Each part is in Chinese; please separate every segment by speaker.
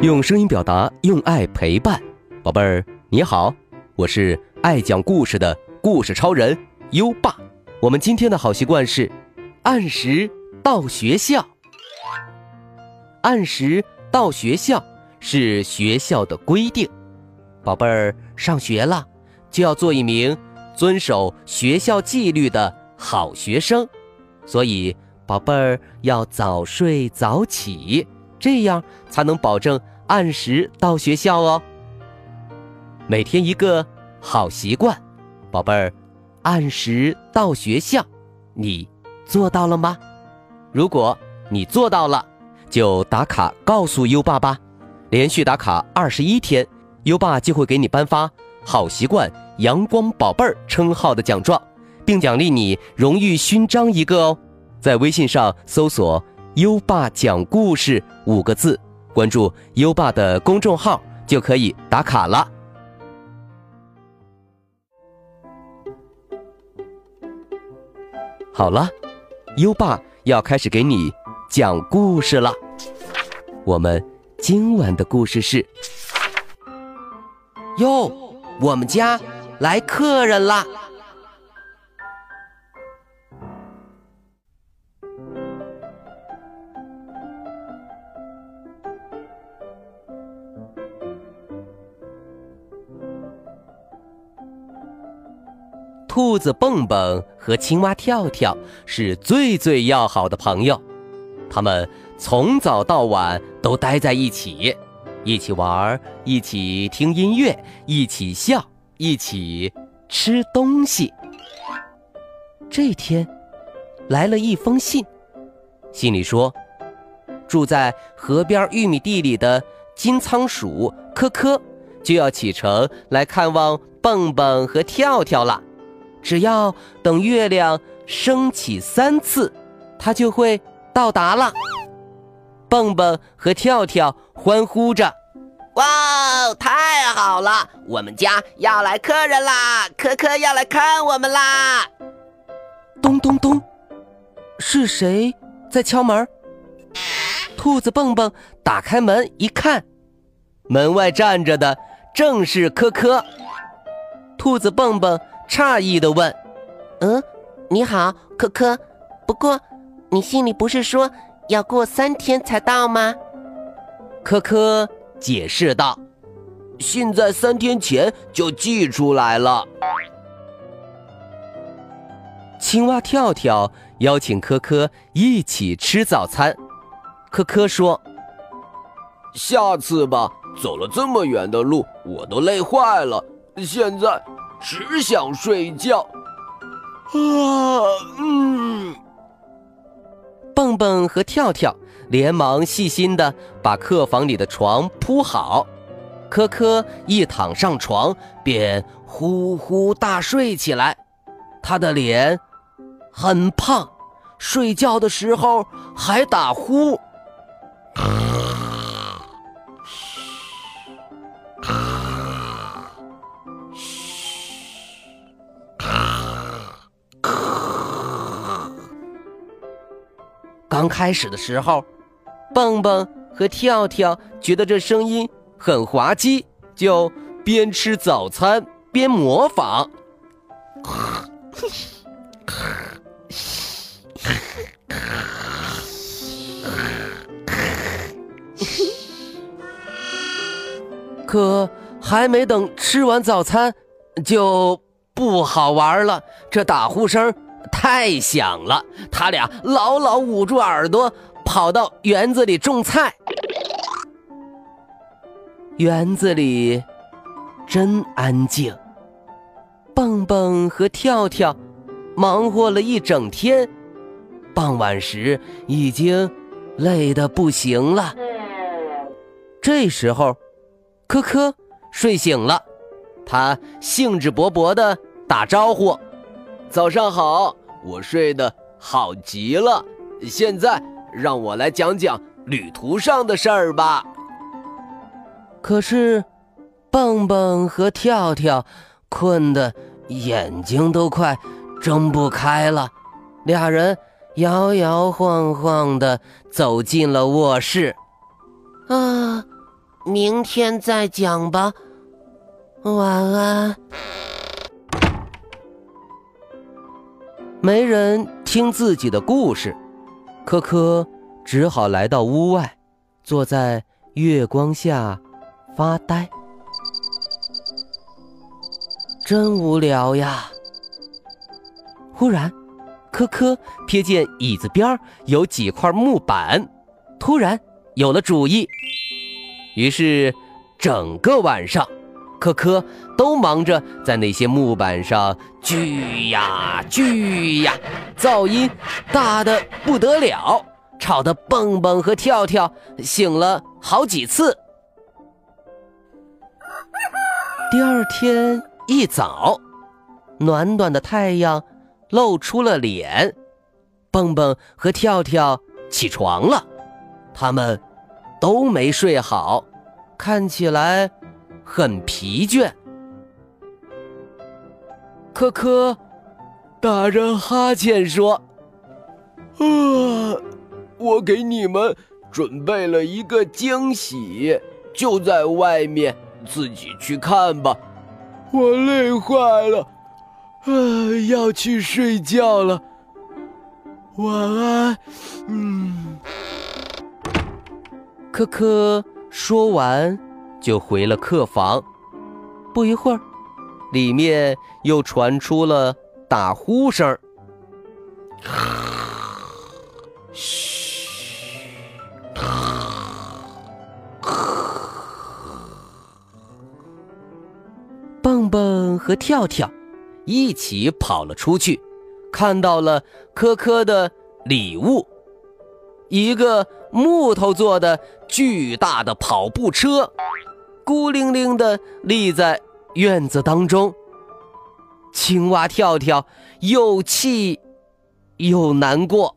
Speaker 1: 用声音表达，用爱陪伴，宝贝儿你好，我是爱讲故事的故事超人优爸。我们今天的好习惯是按时到学校。按时到学校是学校的规定，宝贝儿上学了就要做一名遵守学校纪律的好学生，所以宝贝儿要早睡早起。这样才能保证按时到学校哦。每天一个好习惯，宝贝儿，按时到学校，你做到了吗？如果你做到了，就打卡告诉优爸吧。连续打卡二十一天，优爸就会给你颁发“好习惯阳光宝贝儿”称号的奖状，并奖励你荣誉勋章一个哦。在微信上搜索。优爸讲故事五个字，关注优爸的公众号就可以打卡了。好了，优爸要开始给你讲故事了。我们今晚的故事是：哟，我们家来客人啦！兔子蹦蹦和青蛙跳跳是最最要好的朋友，他们从早到晚都待在一起，一起玩，一起听音乐，一起笑，一起吃东西。这天，来了一封信，信里说，住在河边玉米地里的金仓鼠科科就要启程来看望蹦蹦和跳跳了。只要等月亮升起三次，它就会到达了。蹦蹦和跳跳欢呼着：“
Speaker 2: 哇，太好了！我们家要来客人啦！可可要来看我们啦！”
Speaker 1: 咚咚咚，是谁在敲门？兔子蹦蹦打开门一看，门外站着的正是科科。兔子蹦蹦。诧异的问：“
Speaker 3: 嗯，你好，可可。不过，你信里不是说要过三天才到吗？”
Speaker 1: 可可解释道：“
Speaker 2: 信在三天前就寄出来了。”
Speaker 1: 青蛙跳跳邀请科科一起吃早餐。科科说：“
Speaker 4: 下次吧，走了这么远的路，我都累坏了。现在……”只想睡觉，啊，
Speaker 1: 嗯。蹦蹦和跳跳连忙细心的把客房里的床铺好，科科一躺上床便呼呼大睡起来。他的脸很胖，睡觉的时候还打呼。刚开始的时候，蹦蹦和跳跳觉得这声音很滑稽，就边吃早餐边模仿。可还没等吃完早餐，就不好玩了。这打呼声。太响了，他俩牢牢捂住耳朵，跑到园子里种菜。园子里真安静。蹦蹦和跳跳忙活了一整天，傍晚时已经累得不行了。这时候，科科睡醒了，他兴致勃勃地打招呼：“
Speaker 4: 早上好。”我睡得好极了，现在让我来讲讲旅途上的事儿吧。
Speaker 1: 可是，蹦蹦和跳跳困得眼睛都快睁不开了，俩人摇摇晃晃地走进了卧室。
Speaker 3: 啊，明天再讲吧。晚安。
Speaker 1: 没人听自己的故事，科科只好来到屋外，坐在月光下发呆。真无聊呀！忽然，科科瞥见椅子边有几块木板，突然有了主意。于是，整个晚上。科科都忙着在那些木板上锯呀锯呀，噪音大的不得了，吵得蹦蹦和跳跳醒了好几次。第二天一早，暖暖的太阳露出了脸，蹦蹦和跳跳起床了，他们都没睡好，看起来。很疲倦，科科打着哈欠说：“
Speaker 4: 啊，我给你们准备了一个惊喜，就在外面，自己去看吧。我累坏了，啊，要去睡觉了。晚安。”嗯，
Speaker 1: 科科说完。就回了客房，不一会儿，里面又传出了打呼声。嘘，蹦蹦和跳跳一起跑了出去，看到了科科的礼物，一个木头做的巨大的跑步车。孤零零的立在院子当中，青蛙跳跳又气又难过。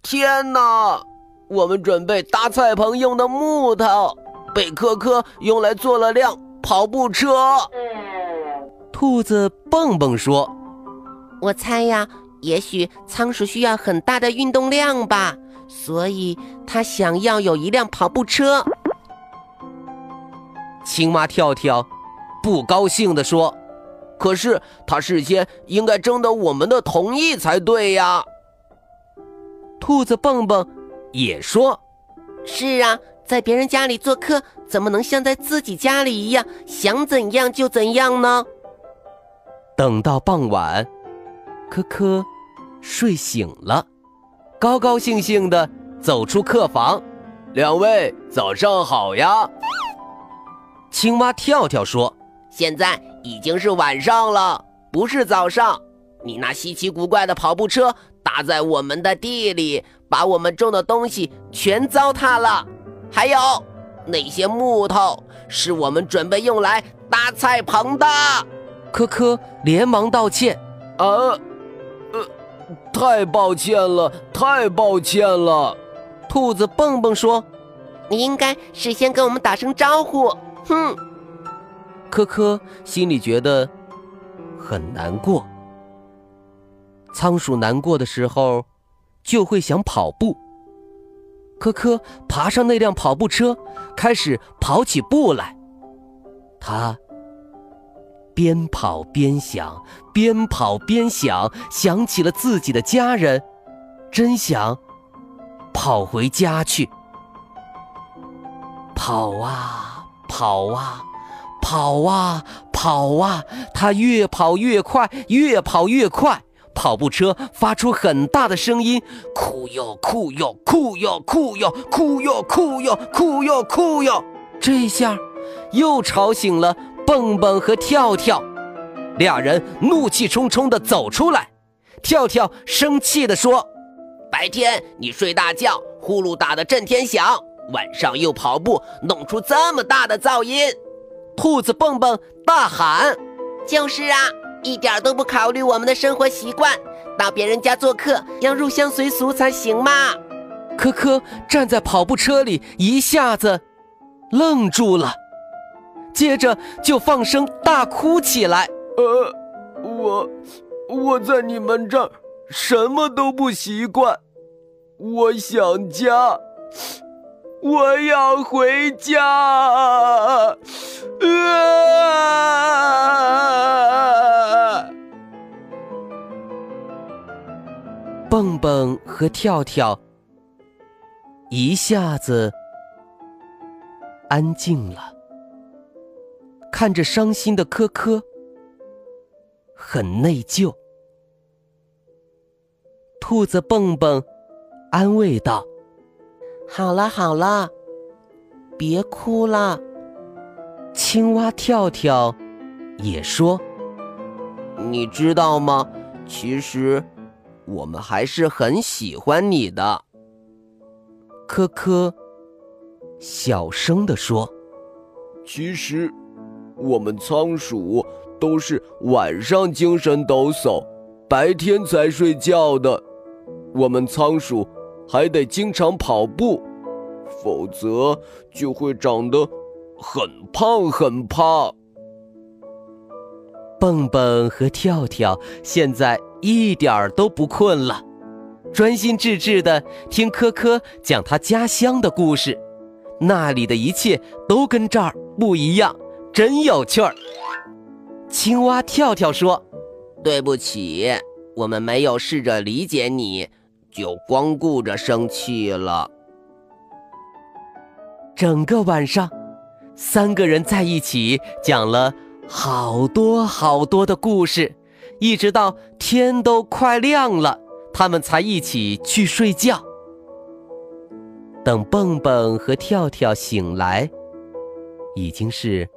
Speaker 2: 天哪！我们准备搭菜棚用的木头，被科科用来做了辆跑步车。
Speaker 1: 兔子蹦蹦说：“
Speaker 3: 我猜呀，也许仓鼠需要很大的运动量吧，所以他想要有一辆跑步车。”
Speaker 1: 青蛙跳跳不高兴地说：“
Speaker 2: 可是他事先应该征得我们的同意才对呀。”
Speaker 1: 兔子蹦蹦也说：“
Speaker 3: 是啊，在别人家里做客，怎么能像在自己家里一样，想怎样就怎样呢？”
Speaker 1: 等到傍晚，科科睡醒了，高高兴兴地走出客房：“
Speaker 4: 两位早上好呀！”
Speaker 1: 青蛙跳跳说：“
Speaker 2: 现在已经是晚上了，不是早上。你那稀奇古怪的跑步车搭在我们的地里，把我们种的东西全糟蹋了。还有那些木头，是我们准备用来搭菜棚的。”
Speaker 1: 科科连忙道歉：“
Speaker 4: 啊，呃，太抱歉了，太抱歉了。”
Speaker 1: 兔子蹦蹦说：“
Speaker 3: 你应该事先跟我们打声招呼。”哼，
Speaker 1: 科科心里觉得很难过。仓鼠难过的时候，就会想跑步。科科爬上那辆跑步车，开始跑起步来。他边跑边想，边跑边想，想起了自己的家人，真想跑回家去。跑啊！跑啊，跑啊，跑啊！他越跑越快，越跑越快。跑步车发出很大的声音，酷哟酷哟酷哟酷哟酷哟酷哟酷哟酷哟。这下又吵醒了蹦蹦和跳跳，俩人怒气冲冲地走出来。跳跳生气地说：“
Speaker 2: 白天你睡大觉，呼噜打得震天响。”晚上又跑步，弄出这么大的噪音，
Speaker 1: 兔子蹦蹦大喊：“
Speaker 3: 就是啊，一点都不考虑我们的生活习惯，到别人家做客要入乡随俗才行嘛！”
Speaker 1: 科科站在跑步车里，一下子愣住了，接着就放声大哭起来：“
Speaker 4: 呃，我我在你们这儿什么都不习惯，我想家。”我要回家！啊！
Speaker 1: 蹦蹦和跳跳一下子安静了，看着伤心的科科，很内疚。兔子蹦蹦安慰道。
Speaker 3: 好了好了，别哭了。
Speaker 1: 青蛙跳跳也说：“
Speaker 2: 你知道吗？其实我们还是很喜欢你的。”
Speaker 1: 科科小声地说：“
Speaker 4: 其实我们仓鼠都是晚上精神抖擞，白天才睡觉的。我们仓鼠。”还得经常跑步，否则就会长得很胖很胖。
Speaker 1: 蹦蹦和跳跳现在一点儿都不困了，专心致志的听科科讲他家乡的故事，那里的一切都跟这儿不一样，真有趣儿。青蛙跳跳说：“
Speaker 2: 对不起，我们没有试着理解你。”就光顾着生气了。
Speaker 1: 整个晚上，三个人在一起讲了好多好多的故事，一直到天都快亮了，他们才一起去睡觉。等蹦蹦和跳跳醒来，已经是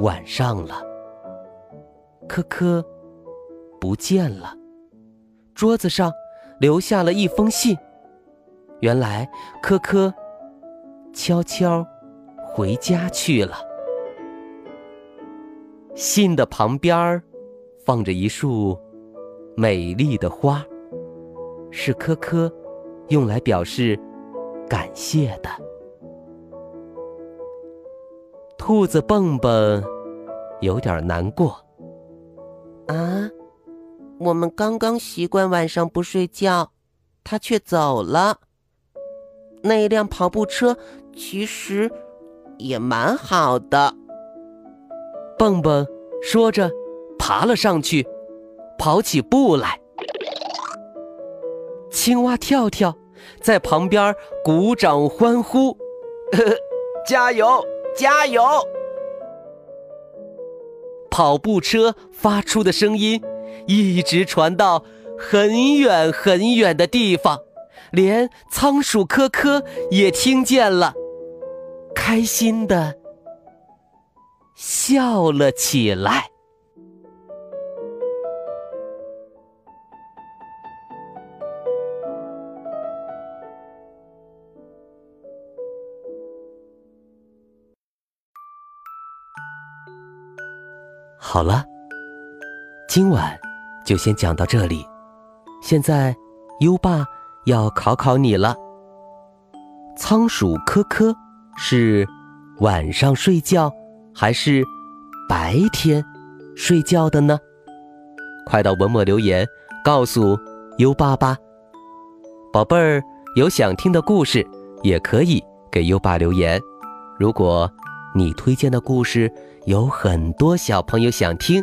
Speaker 1: 晚上了。科科不见了，桌子上。留下了一封信。原来科科悄悄回家去了。信的旁边放着一束美丽的花，是科科用来表示感谢的。兔子蹦蹦有点难过。
Speaker 3: 啊。我们刚刚习惯晚上不睡觉，他却走了。那一辆跑步车其实也蛮好的。
Speaker 1: 蹦蹦说着，爬了上去，跑起步来。青蛙跳跳在旁边鼓掌欢呼：“呵 呵
Speaker 2: 加油，加油！”
Speaker 1: 跑步车发出的声音。一直传到很远很远的地方，连仓鼠科科也听见了，开心的笑了起来。好了，今晚。就先讲到这里，现在优爸要考考你了。仓鼠科科是晚上睡觉还是白天睡觉的呢？快到文末留言告诉优爸吧。宝贝儿，有想听的故事也可以给优爸留言。如果你推荐的故事有很多小朋友想听，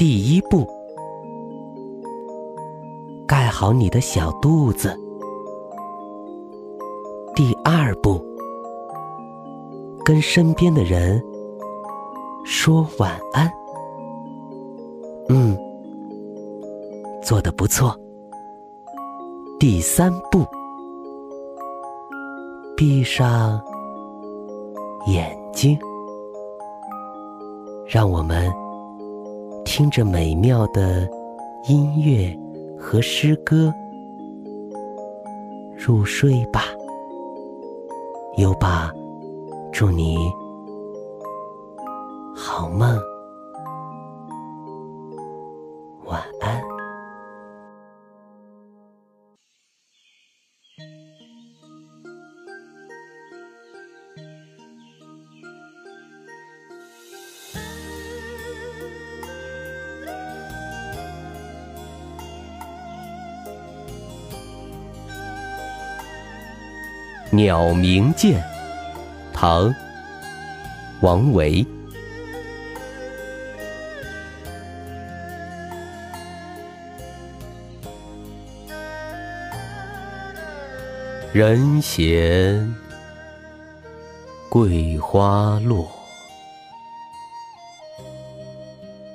Speaker 1: 第一步，盖好你的小肚子。第二步，跟身边的人说晚安。嗯，做的不错。第三步，闭上眼睛，让我们。听着美妙的音乐和诗歌，入睡吧。
Speaker 3: 优爸，祝你好梦，
Speaker 1: 鸟鸣涧，唐·王维。人闲桂花落，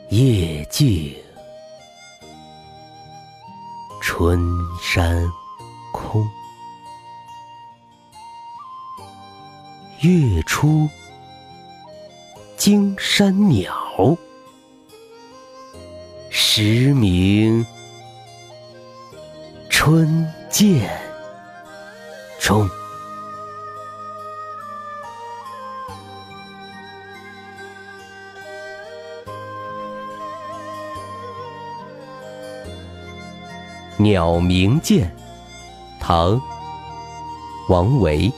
Speaker 1: 夜静春山空。月出惊山鸟，时鸣春涧中。鸟鸣涧，唐·王维。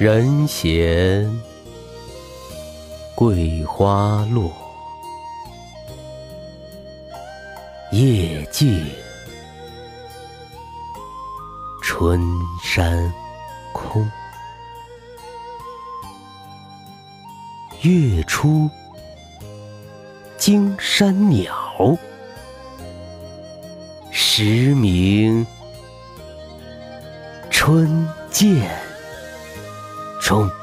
Speaker 1: 人闲桂花落，夜静春山空。月出惊山鸟，时鸣春涧。中。